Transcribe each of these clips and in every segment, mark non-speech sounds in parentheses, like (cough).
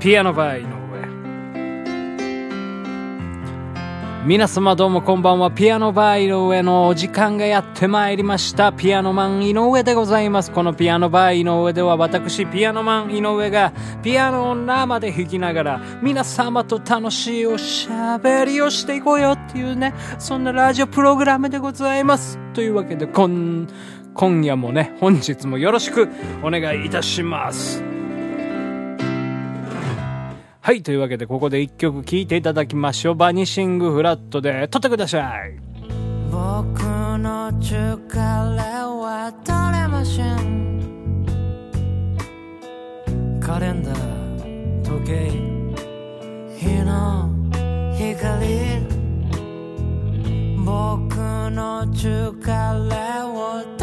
ピアノバー井上皆様どうもこんばんは。ピアノバー井上のお時間がやってまいりました。ピアノマン井上でございます。このピアノバー井上では私、ピアノマン井上がピアノを生で弾きながら皆様と楽しいおしゃべりをしていこうよっていうね、そんなラジオプログラムでございます。というわけで、こん、今夜もね、本日もよろしくお願いいたします。はい、というわけでここで一曲聴いていただきましょう。バニシングフラットで撮ってください。僕の力は取れません。カレンダー、時計、日の光。僕の力を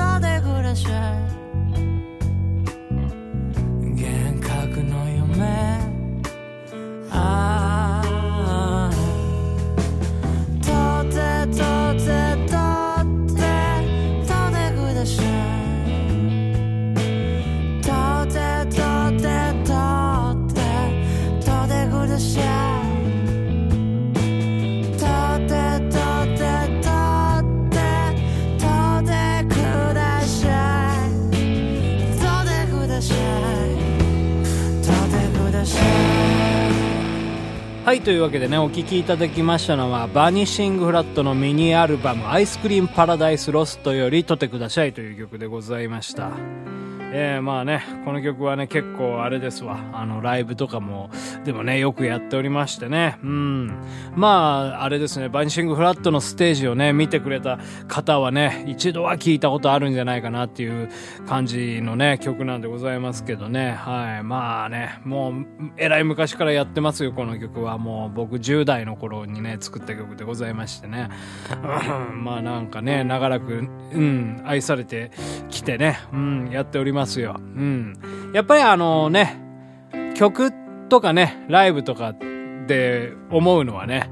はいというわけでねお聴きいただきましたのはバニシングフラットのミニアルバム「アイスクリームパラダイスロスト」より「撮ってください」という曲でございました。えー、まあね、この曲はね、結構あれですわ。あの、ライブとかも、でもね、よくやっておりましてね。うん。まあ、あれですね、バニシングフラットのステージをね、見てくれた方はね、一度は聞いたことあるんじゃないかなっていう感じのね、曲なんでございますけどね。はい。まあね、もう、えらい昔からやってますよ、この曲は。もう、僕10代の頃にね、作った曲でございましてね。まあなんかね、長らく、うん、愛されてきてね、うん、やっておりますますよ。うん。やっぱりあのね、曲とかね、ライブとかで思うのはね、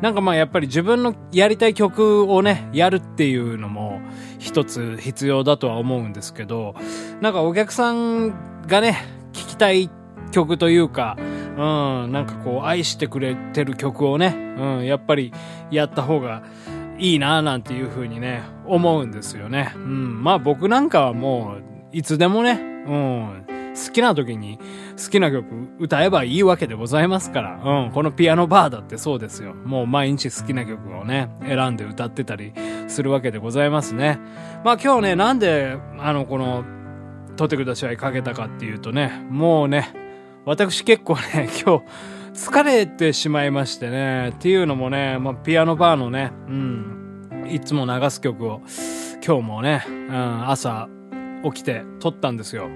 なんかまあやっぱり自分のやりたい曲をね、やるっていうのも一つ必要だとは思うんですけど、なんかお客さんがね、聴きたい曲というか、うん、なんかこう愛してくれてる曲をね、うん、やっぱりやった方がいいななんていう風にね、思うんですよね。うん、まあ僕なんかはもういつでもね、うん、好きな時に好きな曲歌えばいいわけでございますから、うん、このピアノバーだってそうですよ。もう毎日好きな曲をね、選んで歌ってたりするわけでございますね。まあ今日ね、なんで、あの、この、撮ってくださいかけたかっていうとね、もうね、私結構ね、(laughs) 今日、疲れてしまいましてね、っていうのもね、まあ、ピアノバーのね、うん、いつも流す曲を、今日もね、うん、朝起きて撮ったんですよ。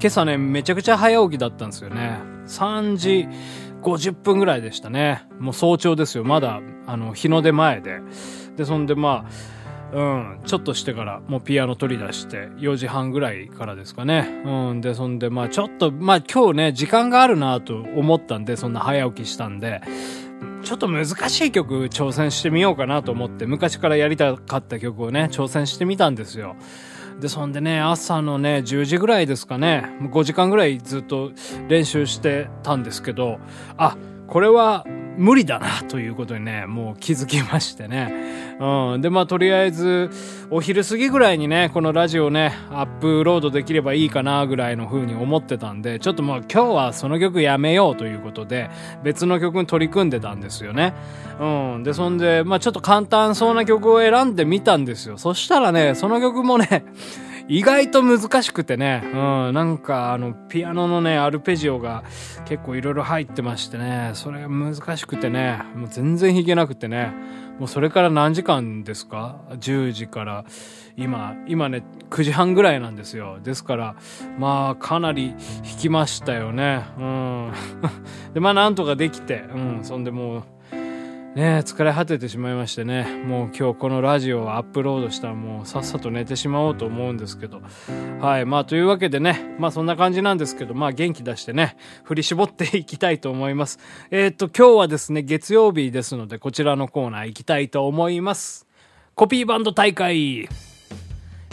今朝ね、めちゃくちゃ早起きだったんですよね。3時50分ぐらいでしたね。もう早朝ですよ。まだ、あの、日の出前で。で、そんでまあ、うん、ちょっとしてからもうピアノ取り出して4時半ぐらいからですかね。うん、で、そんでまあちょっと、まあ今日ね、時間があるなと思ったんで、そんな早起きしたんで、ちょっと難しい曲挑戦してみようかなと思って、昔からやりたかった曲をね、挑戦してみたんですよ。で、そんでね、朝のね、10時ぐらいですかね、5時間ぐらいずっと練習してたんですけど、あ、これは無理だなということにね、もう気づきましてね。うん。で、まあとりあえず、お昼過ぎぐらいにね、このラジオね、アップロードできればいいかなぐらいの風に思ってたんで、ちょっともう今日はその曲やめようということで、別の曲に取り組んでたんですよね。うん。で、そんで、まあちょっと簡単そうな曲を選んでみたんですよ。そしたらね、その曲もね、意外と難しくてね、うん、なんかあの、ピアノのね、アルペジオが結構いろいろ入ってましてね、それが難しくてね、もう全然弾けなくてね、もうそれから何時間ですか ?10 時から今、今ね、9時半ぐらいなんですよ。ですから、まあ、かなり弾きましたよね。うん。(laughs) で、まあ、なんとかできて、うん、そんでもう、ね疲れ果ててしまいましてね、もう今日このラジオをアップロードしたらもうさっさと寝てしまおうと思うんですけど。はい。まあというわけでね、まあそんな感じなんですけど、まあ元気出してね、振り絞っていきたいと思います。えー、っと、今日はですね、月曜日ですので、こちらのコーナー行きたいと思います。コピーバンド大会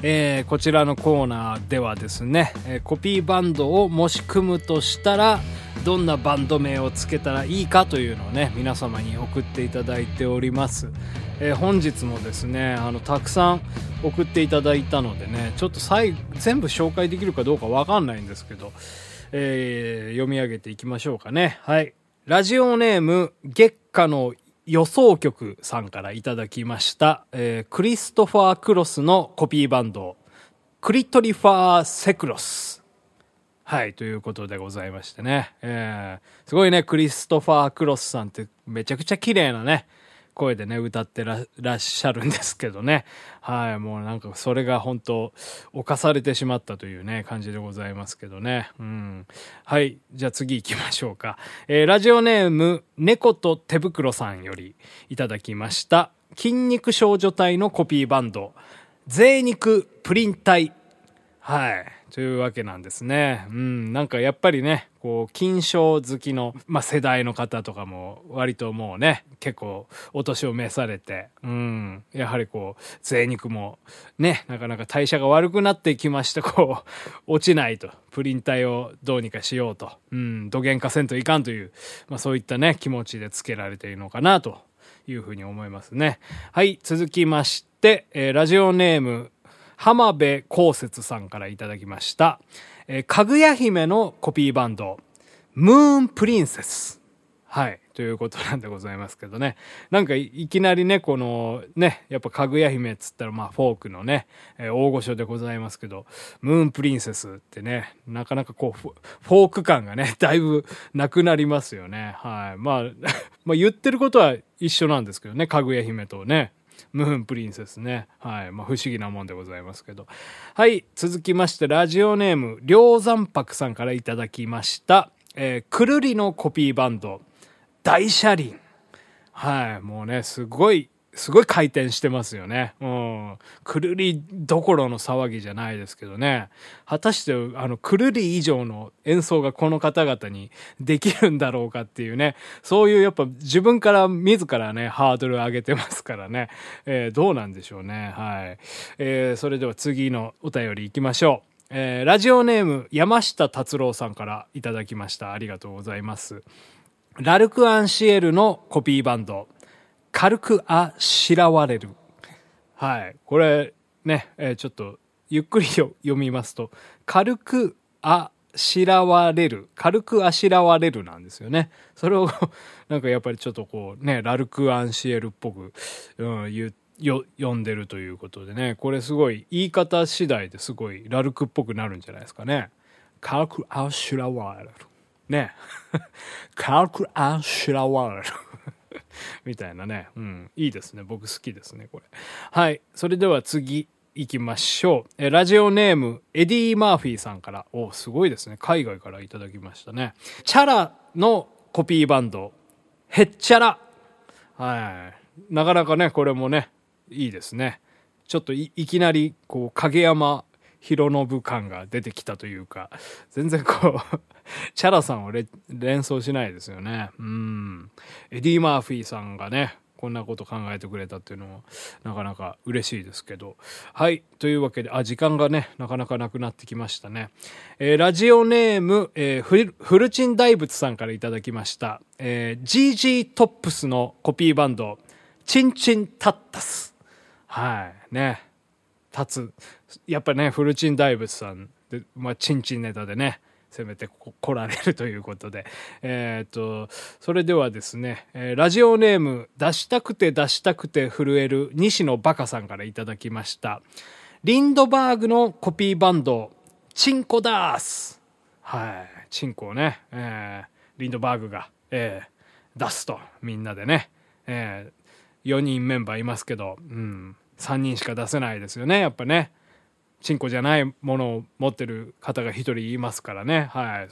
えー、こちらのコーナーではですね、えー、コピーバンドをもし組むとしたらどんなバンド名をつけたらいいかというのをね皆様に送っていただいております、えー、本日もですねあのたくさん送っていただいたのでねちょっと最全部紹介できるかどうかわかんないんですけど、え、読み上げていきましょうかね。はい。ラジオネーム月下の予想曲さんからいただきました、えー、クリストファー・クロスのコピーバンド、クリトリファー・セクロス。はい、ということでございましてね。えー、すごいね、クリストファー・クロスさんってめちゃくちゃ綺麗なね、声でね、歌ってらっしゃるんですけどね。はい、もうなんかそれが本当、犯されてしまったというね、感じでございますけどね。うん。はい、じゃあ次行きましょうか。えー、ラジオネーム、猫と手袋さんよりいただきました。筋肉少女隊のコピーバンド、贅肉プリン体。はい。というわけなんですね。うん、なんかやっぱりね、こう、金賞好きの、まあ、世代の方とかも、割ともうね、結構、お年を召されて、うん、やはりこう、贅肉も、ね、なかなか代謝が悪くなってきまして、こう、落ちないと。プリン体をどうにかしようと。うん、土幻化せんといかんという、まあ、そういったね、気持ちでつけられているのかな、というふうに思いますね。はい、続きまして、えー、ラジオネーム、浜辺光節さんからいただきました。えー、かぐや姫のコピーバンド、ムーンプリンセス。はい。ということなんでございますけどね。なんかいきなりね、このね、やっぱかぐや姫っつったらまあフォークのね、えー、大御所でございますけど、ムーンプリンセスってね、なかなかこうフォーク感がね、(laughs) だいぶなくなりますよね。はい。まあ、(laughs) まあ言ってることは一緒なんですけどね、かぐや姫とね。ムーンプリンセスね。はい。まあ、不思議なもんでございますけど。はい。続きまして、ラジオネーム、梁山泊さんからいただきました。えー、くるりのコピーバンド、大車輪。はい。もうね、すごいすごい回転してますよね。うん。くるりどころの騒ぎじゃないですけどね。果たして、あの、くるり以上の演奏がこの方々にできるんだろうかっていうね。そういうやっぱ自分から自らね、ハードル上げてますからね。えー、どうなんでしょうね。はい。えー、それでは次のお便り行きましょう。えー、ラジオネーム山下達郎さんからいただきました。ありがとうございます。ラルク・アンシエルのコピーバンド。軽くあしらわれる。はい。これ、ね、えー、ちょっと、ゆっくり読みますと、軽くあしらわれる。軽くあしらわれるなんですよね。それを (laughs) なんかやっぱりちょっとこう、ね、ラルク・アンシエルっぽく、うん、言よ、読んでるということでね、これすごい、言い方次第ですごい、ラルクっぽくなるんじゃないですかね。軽くあしらわれる。ね。(laughs) 軽くあしらわれる。(laughs) みたいなね。うん。いいですね。僕好きですね、これ。はい。それでは次行きましょう。えラジオネーム、エディ・マーフィーさんから。お、すごいですね。海外からいただきましたね。チャラのコピーバンド、へっちゃら。はい。なかなかね、これもね、いいですね。ちょっといきなり、こう、影山弘信感が出てきたというか、全然こう (laughs) チャラさんを連想しないですよね。うん。エディ・マーフィーさんがね、こんなこと考えてくれたっていうのも、なかなか嬉しいですけど。はい。というわけで、あ、時間がね、なかなかなくなってきましたね。えー、ラジオネーム、えー、フルチン大仏さんからいただきました。えー、GG トップスのコピーバンド、チンチンタッタス。はい。ね。立つ。やっぱね、フルチン大仏さんで、まあ、チンチンネタでね、攻めてこ来られるということで。(laughs) えー、っと、それではですね、えー、ラジオネーム、出したくて出したくて震える西野バカさんからいただきました。リンドバーグのコピーバンド、チンコダース。はい。チンコをね、えー、リンドバーグが、えー、出すと、みんなでね。えー、4人メンバーいますけど、うん。3人しか出せないですよね、やっぱね。チンコじゃないものを持ってる方が一人いますからね。はい。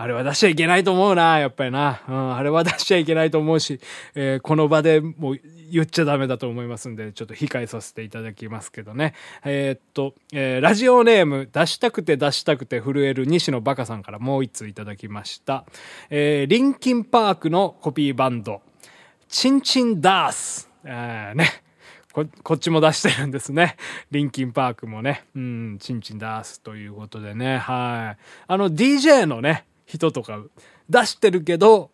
あれは出しちゃいけないと思うな、やっぱりな。うん、あれは出しちゃいけないと思うし、えー、この場でもう言っちゃダメだと思いますんで、ちょっと控えさせていただきますけどね。えー、っと、えー、ラジオネーム、出したくて出したくて震える西野バカさんからもう一通いただきました。えー、リンキンパークのコピーバンド、チンチンダース。えー、ね。こっちも出してるんですね。(laughs) リンキンパークもね。うん、チンチン出すということでね。はい。あの、DJ のね、人とか出してるけど、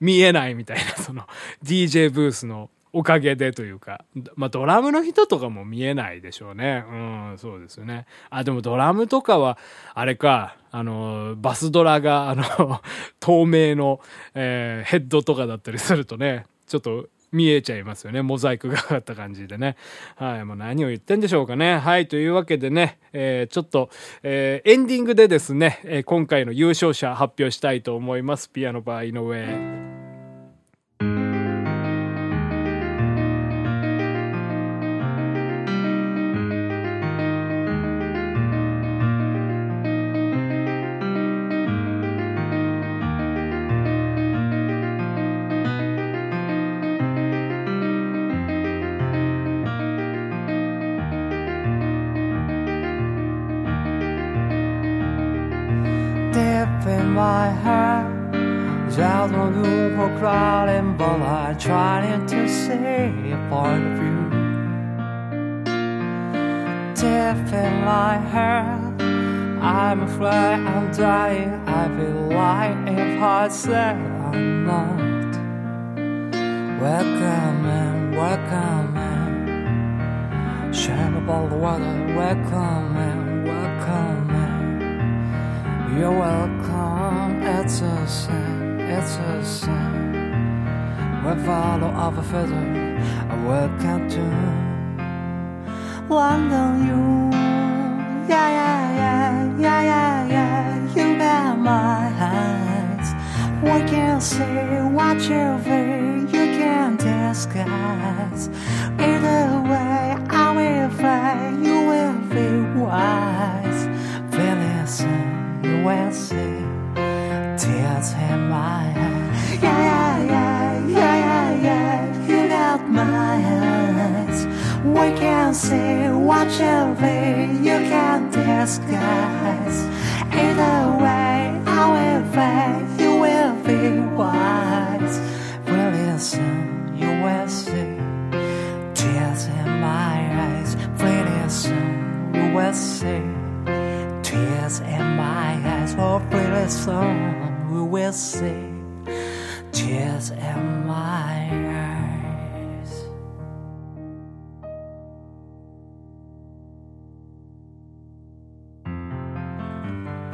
見えないみたいな、(laughs) その、DJ ブースのおかげでというか、まあドラムの人とかも見えないでしょうね。うん、そうですよね。あ、でもドラムとかは、あれか、あの、バスドラが、あの、(laughs) 透明の、えー、ヘッドとかだったりするとね、ちょっと見えちゃいますよね。モザイクがかかった感じでね。はい。もう何を言ってんでしょうかね。はい。というわけでね、えー、ちょっと、えー、エンディングでですね、えー、今回の優勝者発表したいと思います。ピアノバー井上。everything I had. I'm afraid I'm dying. I'd be lying if I said I'm not. Welcome in, welcome in. Shame about the weather. Welcome in, welcome in. You're welcome. It's a sin, it's a sin. We follow our feather. Welcome to to you. Yeah, yeah, yeah, yeah, yeah, yeah. You got my eyes. We can see what you feel, you can disguise. Either way, I will find you will be wise. Feel it, you will see tears in my can see what you can't disguise. Either way, fade, you will be wise. Really soon, you will see tears in my eyes. Really soon, you will see tears in my eyes. Oh, pretty soon we will see tears in my eyes.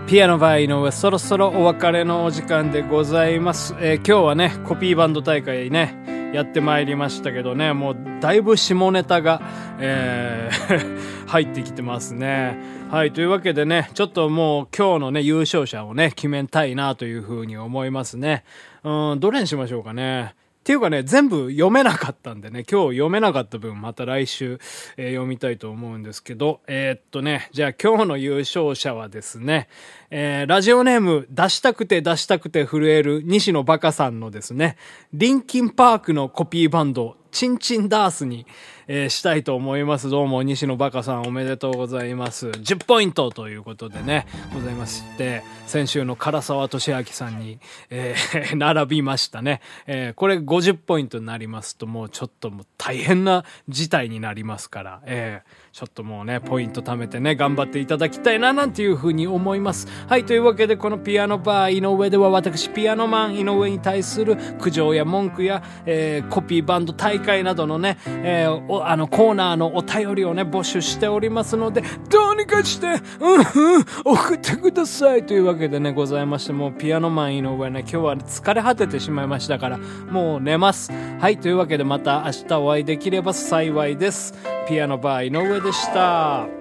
ピアノバイの上そろそろお別れのお時間でございます、えー、今日はねコピーバンド大会ねやってまいりましたけどねもうだいぶ下ネタが、えー (laughs) 入ってきてますね。はい。というわけでね、ちょっともう今日のね、優勝者をね、決めたいなというふうに思いますね。うん、どれにしましょうかね。っていうかね、全部読めなかったんでね、今日読めなかった分、また来週、えー、読みたいと思うんですけど、えー、っとね、じゃあ今日の優勝者はですね、えー、ラジオネーム、出したくて出したくて震える西野バカさんのですね、リンキンパークのコピーバンド、チンチンダースに、えー、したいと思います。どうも、西野バカさんおめでとうございます。10ポイントということでね、ございまして、先週の唐沢俊明さんに、えー、(laughs) 並びましたね。えー、これ50ポイントになりますと、もうちょっともう大変な事態になりますから、えー、ちょっともうね、ポイント貯めてね、頑張っていただきたいな、なんていうふうに思います。はい、というわけで、このピアノバー井上では、私、ピアノマン井上に対する苦情や文句や、えー、コピーバンド大会などのね、えー、あのコーナーのお便りをね、募集しておりますので、どうにかして、うんうん、送ってくださいというわけでね、ございまして、もうピアノマン井上ね、今日は疲れ果ててしまいましたから、もう寝ます。はい、というわけでまた明日お会いできれば幸いです。ピアノバー井上でした。